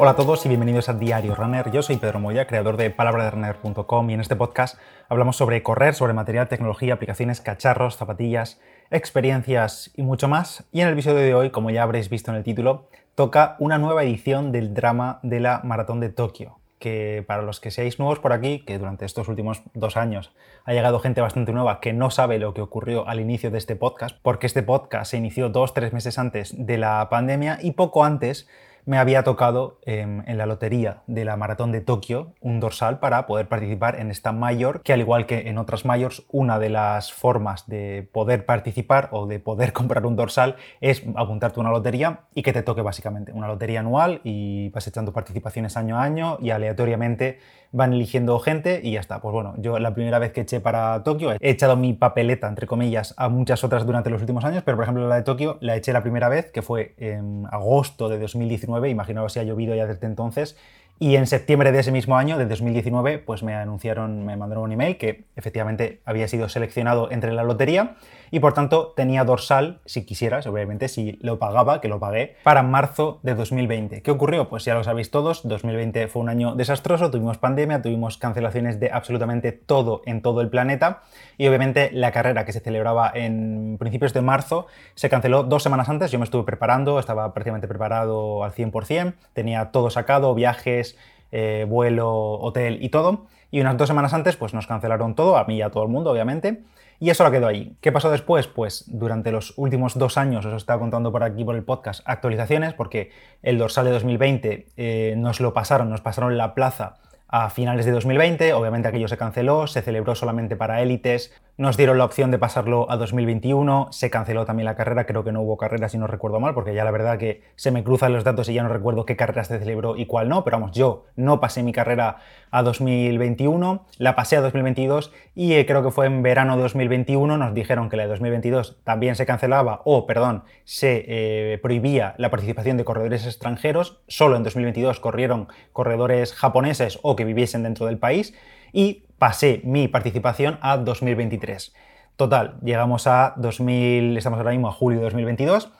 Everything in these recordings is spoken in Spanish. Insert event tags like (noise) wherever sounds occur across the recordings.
Hola a todos y bienvenidos a Diario Runner. Yo soy Pedro Moya, creador de palabraderunner.com y en este podcast hablamos sobre correr, sobre material, tecnología, aplicaciones, cacharros, zapatillas, experiencias y mucho más. Y en el episodio de hoy, como ya habréis visto en el título, toca una nueva edición del drama de la Maratón de Tokio, que para los que seáis nuevos por aquí, que durante estos últimos dos años ha llegado gente bastante nueva que no sabe lo que ocurrió al inicio de este podcast, porque este podcast se inició dos, tres meses antes de la pandemia y poco antes me había tocado em, en la lotería de la maratón de Tokio un dorsal para poder participar en esta mayor, que al igual que en otras mayors, una de las formas de poder participar o de poder (laughs) comprar un dorsal es apuntarte a una lotería y que te toque básicamente una lotería anual y vas echando participaciones año a año y aleatoriamente van eligiendo gente y ya está. Pues bueno, yo la primera vez que eché para Tokio he echado mi papeleta, entre comillas, a muchas otras durante los últimos años, pero por ejemplo la de Tokio la eché la primera vez, que fue en agosto de 2019, imagino si ha llovido ya desde entonces, y en septiembre de ese mismo año, de 2019, pues me anunciaron, me mandaron un email que efectivamente había sido seleccionado entre la lotería y por tanto tenía dorsal, si quisieras, obviamente, si lo pagaba, que lo pagué, para marzo de 2020. ¿Qué ocurrió? Pues ya lo sabéis todos, 2020 fue un año desastroso, tuvimos pandemia, tuvimos cancelaciones de absolutamente todo en todo el planeta y obviamente la carrera que se celebraba en principios de marzo se canceló dos semanas antes, yo me estuve preparando, estaba prácticamente preparado al 100%, tenía todo sacado, viajes, eh, vuelo, hotel y todo. Y unas dos semanas antes, pues nos cancelaron todo, a mí y a todo el mundo, obviamente. Y eso lo quedó ahí. ¿Qué pasó después? Pues durante los últimos dos años, os estaba contando por aquí por el podcast, actualizaciones, porque el dorsal de 2020 eh, nos lo pasaron, nos pasaron la plaza a finales de 2020, obviamente aquello se canceló, se celebró solamente para élites, nos dieron la opción de pasarlo a 2021, se canceló también la carrera, creo que no hubo carrera si no recuerdo mal, porque ya la verdad que se me cruzan los datos y ya no recuerdo qué carrera se celebró y cuál no, pero vamos, yo no pasé mi carrera a 2021, la pasé a 2022 y eh, creo que fue en verano de 2021 nos dijeron que la de 2022 también se cancelaba o, perdón, se eh, prohibía la participación de corredores extranjeros, solo en 2022 corrieron corredores japoneses o que viviesen dentro del país y pasé mi participación a 2023. Total, llegamos a 2000, estamos ahora mismo a julio de 2022.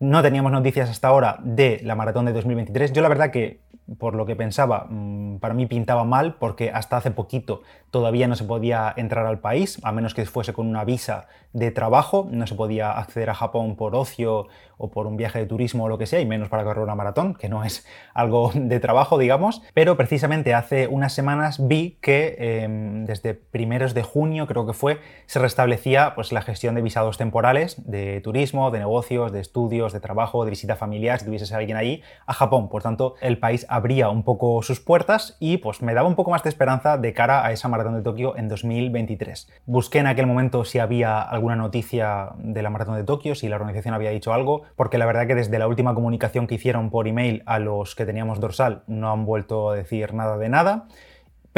No teníamos noticias hasta ahora de la maratón de 2023. Yo la verdad que por lo que pensaba, mm, para mí pintaba mal porque hasta hace poquito todavía no se podía entrar al país, a menos que fuese con una visa de trabajo, no se podía acceder a Japón por ocio o por un viaje de turismo o lo que sea, y menos para correr una maratón, que no es (laughs) algo de trabajo, digamos. Pero precisamente hace unas semanas vi que em, desde primeros de junio, creo que fue, se restablecía pues, la gestión de visados temporales de turismo, de negocios, de estudios, de trabajo, de visita familiar, si tuviese alguien allí, a Japón. Por tanto, el país abría un poco sus puertas y pues me daba un poco más de esperanza de cara a esa maratón de Tokio en 2023. Busqué en aquel momento si había alguna noticia de la maratón de Tokio, si la organización había dicho algo, porque la verdad que desde la última comunicación que hicieron por email a los que teníamos dorsal no han vuelto a decir nada de nada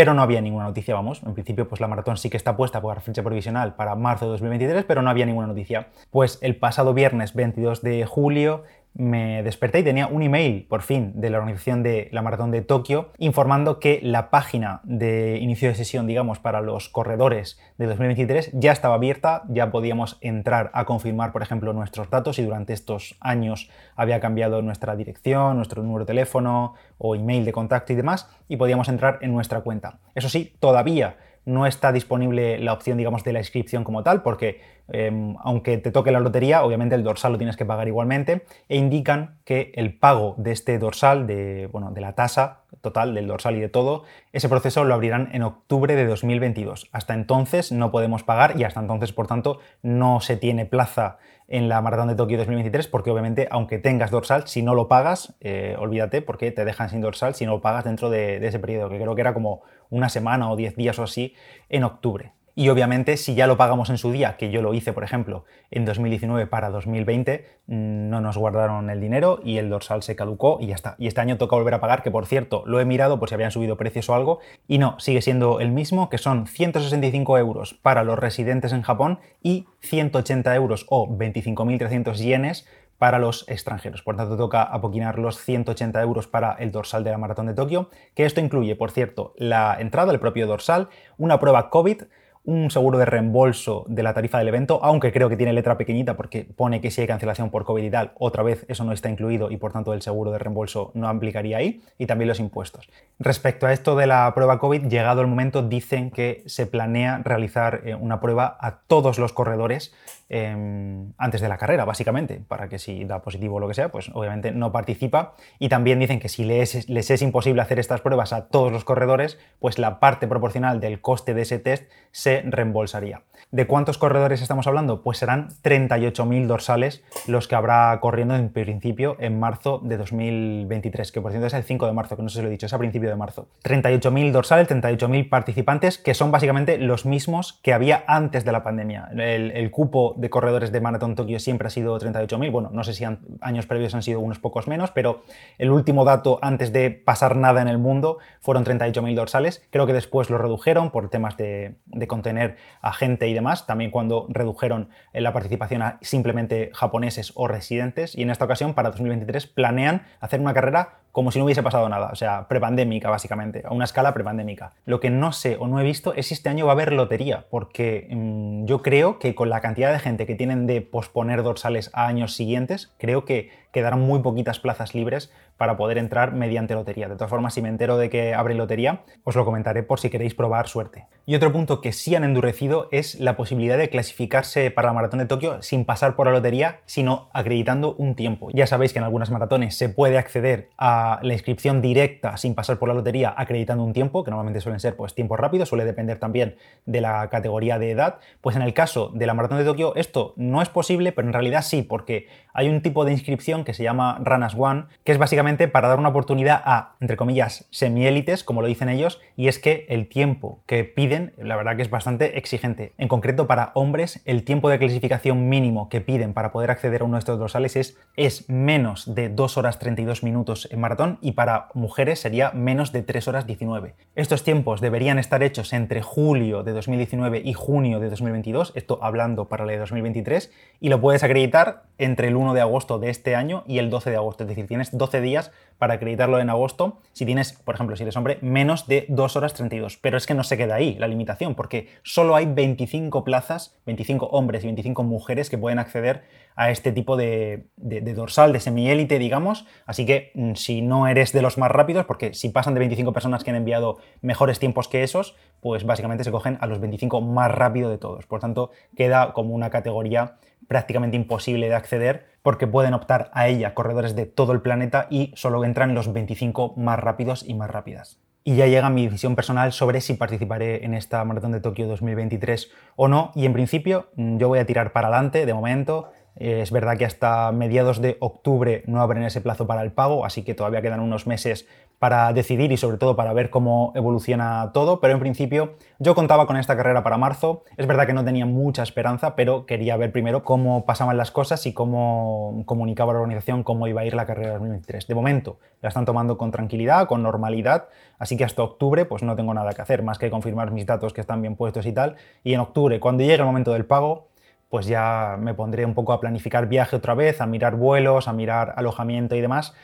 pero no había ninguna noticia, vamos. En principio, pues la maratón sí que está puesta por fecha provisional para marzo de 2023, pero no había ninguna noticia. Pues el pasado viernes 22 de julio me desperté y tenía un email, por fin, de la organización de la Maratón de Tokio, informando que la página de inicio de sesión, digamos, para los corredores de 2023 ya estaba abierta, ya podíamos entrar a confirmar, por ejemplo, nuestros datos y durante estos años había cambiado nuestra dirección, nuestro número de teléfono o email de contacto y demás, y podíamos entrar en nuestra cuenta. Eso sí, todavía no está disponible la opción, digamos, de la inscripción como tal, porque em, aunque te toque la lotería, obviamente el dorsal lo tienes que pagar igualmente, e indican que el pago de este dorsal, de, bueno, de la tasa total del dorsal y de todo, ese proceso lo abrirán en octubre de 2022. Hasta entonces no podemos pagar y hasta entonces, por tanto, no se tiene plaza en la Maratón de Tokio 2023, porque obviamente, aunque tengas dorsal, si no lo pagas, eh, olvídate, porque te dejan sin dorsal si no lo pagas dentro de, de ese periodo, que creo que era como una semana o 10 días o así en octubre. Y obviamente si ya lo pagamos en su día, que yo lo hice por ejemplo en 2019 para 2020, mm, no nos guardaron el dinero y el dorsal se caducó y ya está. Y este año toca volver a pagar, que por cierto lo he mirado por si habían subido precios o algo, y no, sigue siendo el mismo, que son 165 euros para los residentes en Japón y 180 euros o 25.300 yenes para los extranjeros. Por tanto, toca apoquinar los 180 euros para el dorsal de la Maratón de Tokio, que esto incluye, por cierto, la entrada del propio dorsal, una prueba COVID, un seguro de reembolso de la tarifa del evento, aunque creo que tiene letra pequeñita porque pone que si hay cancelación por COVID y tal, otra vez eso no está incluido y por tanto el seguro de reembolso no aplicaría ahí, y también los impuestos. Respecto a esto de la prueba COVID, llegado el momento dicen que se planea realizar eh, una prueba a todos los corredores em, antes de la carrera, básicamente, para que si da positivo o lo que sea, pues obviamente no participa. Y también dicen que si les, les es imposible hacer estas pruebas a todos los corredores, pues la parte proporcional del coste de ese test se reembolsaría. ¿De cuántos corredores estamos hablando? Pues serán 38.000 dorsales los que habrá corriendo en principio en marzo de 2023, que por cierto es el 5 de marzo, que no sé si lo he dicho, es a principio de marzo. 38.000 dorsales, 38.000 participantes, que son básicamente los mismos que había antes de la pandemia. El, cupo de corredores de Maratón Tokio siempre ha sido 38.000, bueno, no sé si años previos han sido unos pocos menos, pero el último dato antes de pasar nada en el mundo fueron 38.000 dorsales. Creo que después lo redujeron por temas de, de contener a gente y demás, también cuando redujeron eh, la participación a simplemente japoneses o residentes, y en esta ocasión, para 2023, planean hacer una carrera como si no hubiese pasado nada, o sea, prepandémica básicamente, a una escala prepandémica. Lo que no sé o no he visto es si este año va a haber lotería, porque mm, yo creo que con la cantidad de gente que tienen de posponer dorsales a años siguientes, creo que quedarán muy poquitas plazas libres para poder entrar mediante lotería. De todas formas, si me entero de que abre lotería, os lo comentaré por si queréis probar suerte. Y otro punto que sí han endurecido es la posibilidad de clasificarse para la maratón de Tokio sin pasar por la lotería, sino acreditando un tiempo. Ya sabéis que en algunas maratones se puede acceder a la inscripción directa sin pasar por la lotería acreditando un tiempo, que normalmente suelen ser pues tiempos rápidos, suele depender también de la categoría de edad, pues en el caso de la maratón de Tokio esto no es posible, pero en realidad sí, porque hay un tipo de inscripción que se llama Ranas One, que es básicamente para dar una oportunidad a, entre comillas, semiélites, como lo dicen ellos, y es que el tiempo que piden, la verdad que es bastante exigente. En concreto, para hombres, el tiempo de clasificación mínimo que piden para poder acceder a uno de estos dorsales es, es menos de 2 horas 32 minutos en maratón y para mujeres sería menos de 3 horas 19. Estos tiempos deberían estar hechos entre julio de 2019 y junio de 2022, esto hablando para la de 2023, y lo puedes acreditar entre el 1 de agosto de este año y el 12 de agosto. Es decir, tienes 12 días para acreditarlo en agosto si tienes, por ejemplo, si eres hombre, menos de 2 horas 32. Pero es que no se queda ahí la limitación, porque solo hay 25 plazas, 25 hombres y 25 mujeres que pueden acceder a este tipo de, dorsal, de semiélite, digamos. Así que mm, si no eres de los más rápidos, porque si pasan de 25 personas que han enviado mejores tiempos que esos, pues básicamente se cogen a los 25 más rápido de todos. Por tanto, queda como una categoría prácticamente imposible de acceder porque pueden optar a ella corredores de todo el planeta y solo entran los 25 más rápidos y más rápidas. Y ya llega mi decisión personal sobre si participaré en esta maratón de Tokio 2023 o no. Y en principio mm, yo voy a tirar para adelante de momento. Eh, es verdad que hasta mediados de octubre no abren ese plazo para el pago, así que todavía quedan unos meses para decidir y sobre todo para ver cómo evoluciona todo, pero en principio yo contaba con esta carrera para marzo. Es verdad que no tenía mucha esperanza, pero quería ver primero cómo pasaban las cosas y cómo comunicaba la organización cómo iba a ir la carrera 2023. De momento la están tomando con tranquilidad, con normalidad, así que hasta octubre pues no tengo nada que hacer más que confirmar mis datos que están bien puestos y tal. Y en octubre, cuando llegue el momento del pago, pues ya me pondré un poco a planificar viaje otra vez, a mirar vuelos, a mirar alojamiento y demás,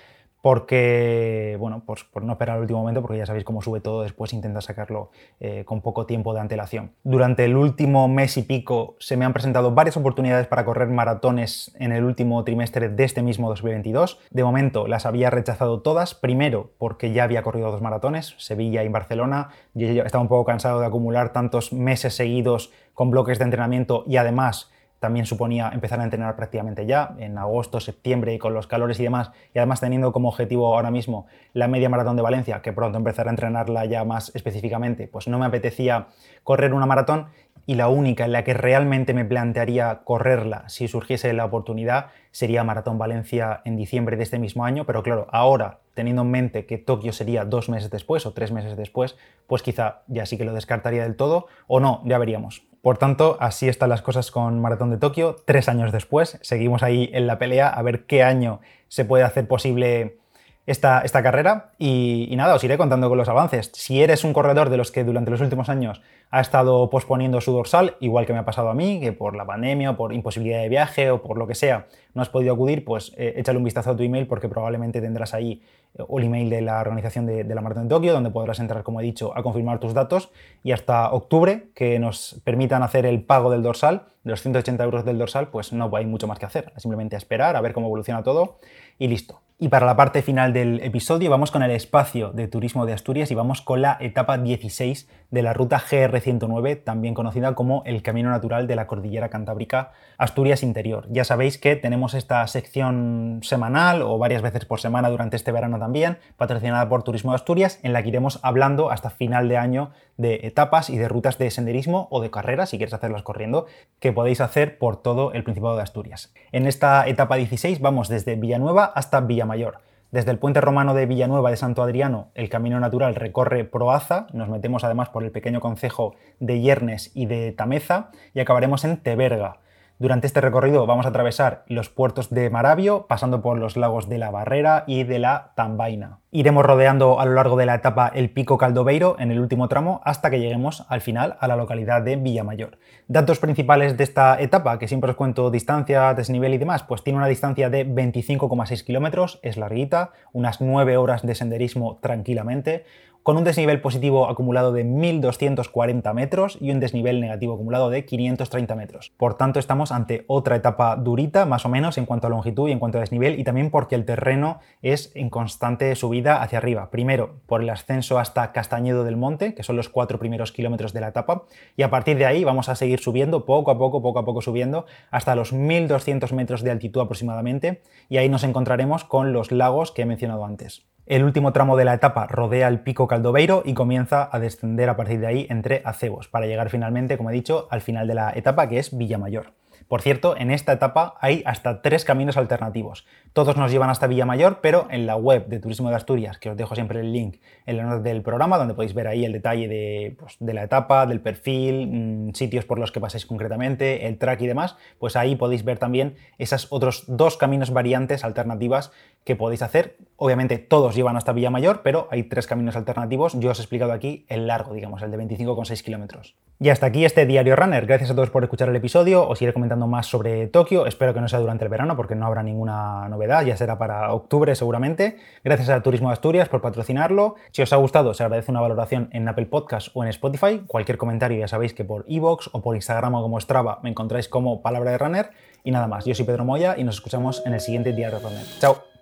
porque, bueno, pues por no esperar al último momento, porque ya sabéis cómo sube todo, después intenta sacarlo eh, con poco tiempo de antelación. Durante el último mes y pico se me han presentado varias oportunidades para correr maratones en el último trimestre de este mismo 2022. De momento las había rechazado todas, primero porque ya había corrido dos maratones, Sevilla y Barcelona, yo estaba un poco cansado de acumular tantos meses seguidos con bloques de entrenamiento y además también suponía empezar a entrenar prácticamente ya, en agosto, septiembre, y con los calores y demás, y además teniendo como objetivo ahora mismo la media maratón de Valencia, que pronto empezará a entrenarla ya más específicamente, pues no me apetecía correr una maratón y la única en la que realmente me plantearía correrla si surgiese la oportunidad sería Maratón Valencia en diciembre de este mismo año, pero claro, ahora teniendo en mente que Tokio sería dos meses después o tres meses después, pues quizá ya sí que lo descartaría del todo o no, ya veríamos. Por tanto, así están las cosas con Maratón de Tokio. Tres años después, seguimos ahí en la pelea a ver qué año se puede hacer posible esta, esta carrera y, nada, os iré contando con los avances. Si eres un corredor de los que durante los últimos años ha estado posponiendo su dorsal, igual que me ha pasado a mí, que por la pandemia o por imposibilidad de viaje o por lo que sea no has podido acudir, pues eh, échale un vistazo a tu email porque probablemente tendrás ahí eh, el email de la organización de, la Maratón de Tokio, donde podrás entrar, como he dicho, a confirmar tus datos y hasta octubre, que nos permitan hacer el pago del dorsal, de los 180 euros del dorsal, pues no hay mucho más que hacer, simplemente esperar, a ver cómo evoluciona todo y listo. Y para la parte final del episodio vamos con el espacio de turismo de Asturias y vamos con la etapa 16 de la ruta GR109, también conocida como el Camino Natural de la Cordillera Cantábrica Asturias Interior. Ya sabéis que tenemos esta sección semanal o varias veces por semana durante este verano también, patrocinada por Turismo de Asturias, en la que iremos hablando hasta final de año de etapas y de rutas de senderismo o de carreras, si quieres hacerlas corriendo, que podéis hacer por todo el Principado de Asturias. En esta etapa 16 vamos desde Villanueva hasta Villamayor. Desde el puente romano de Villanueva de Santo Adriano, el camino natural recorre Proaza, nos metemos además por el pequeño concejo de Yernes y de Tameza y acabaremos en Teberga. Durante este recorrido vamos a atravesar los puertos de Maravio, pasando por los lagos de la Barrera y de la Tambaina. Iremos rodeando a lo largo de la etapa el Pico Caldobeiro en el último tramo hasta que lleguemos al final a la localidad de Villamayor. Datos principales de esta etapa, que siempre os cuento distancia, desnivel y demás, pues tiene una distancia de 25,6 kilómetros, es larguita, unas 9 horas de senderismo tranquilamente, con un desnivel positivo acumulado de 1.240 metros y un desnivel negativo acumulado de 530 metros. Por tanto, estamos ante otra etapa durita, más o menos, en cuanto a longitud y en cuanto a desnivel, y también porque el terreno es en constante subida hacia arriba. Primero, por el ascenso hasta Castañedo del Monte, que son los cuatro primeros kilómetros de la etapa, y a partir de ahí vamos a seguir subiendo poco a poco, poco a poco subiendo, hasta los 1.200 metros de altitud aproximadamente, y ahí nos encontraremos con los lagos que he mencionado antes. El último tramo de la etapa rodea el pico Caldobeiro y comienza a descender a partir de ahí entre acebos, para llegar finalmente, como he dicho, al final de la etapa que es Villamayor. Por cierto, en esta etapa hay hasta tres caminos alternativos. Todos nos llevan hasta Villamayor, pero en la web de Turismo de Asturias, que os dejo siempre el link en la nota del programa, donde podéis ver ahí el detalle de, pues, la etapa, del perfil, mm, sitios por los que pasáis concretamente, el track y demás, pues ahí podéis ver también esas otros dos caminos variantes alternativas que podéis hacer. Obviamente todos llevan hasta Villamayor, pero hay tres caminos alternativos. Yo os he explicado aquí el largo, digamos, el de 25,6 kilómetros. Y hasta aquí este diario runner. Gracias a todos por escuchar el episodio. Os iré comentando más sobre Tokio. Espero que no sea durante el verano porque no habrá ninguna novedad. Ya será para octubre seguramente. Gracias a Turismo de Asturias por patrocinarlo. Si os ha gustado, se agradece una valoración en Apple Podcast o en Spotify. Cualquier comentario ya sabéis que por iVoox o por Instagram o como Strava me encontráis como Palabra de Runner. Y nada más, yo soy Pedro Moya y nos escuchamos en el siguiente diario runner. Chao.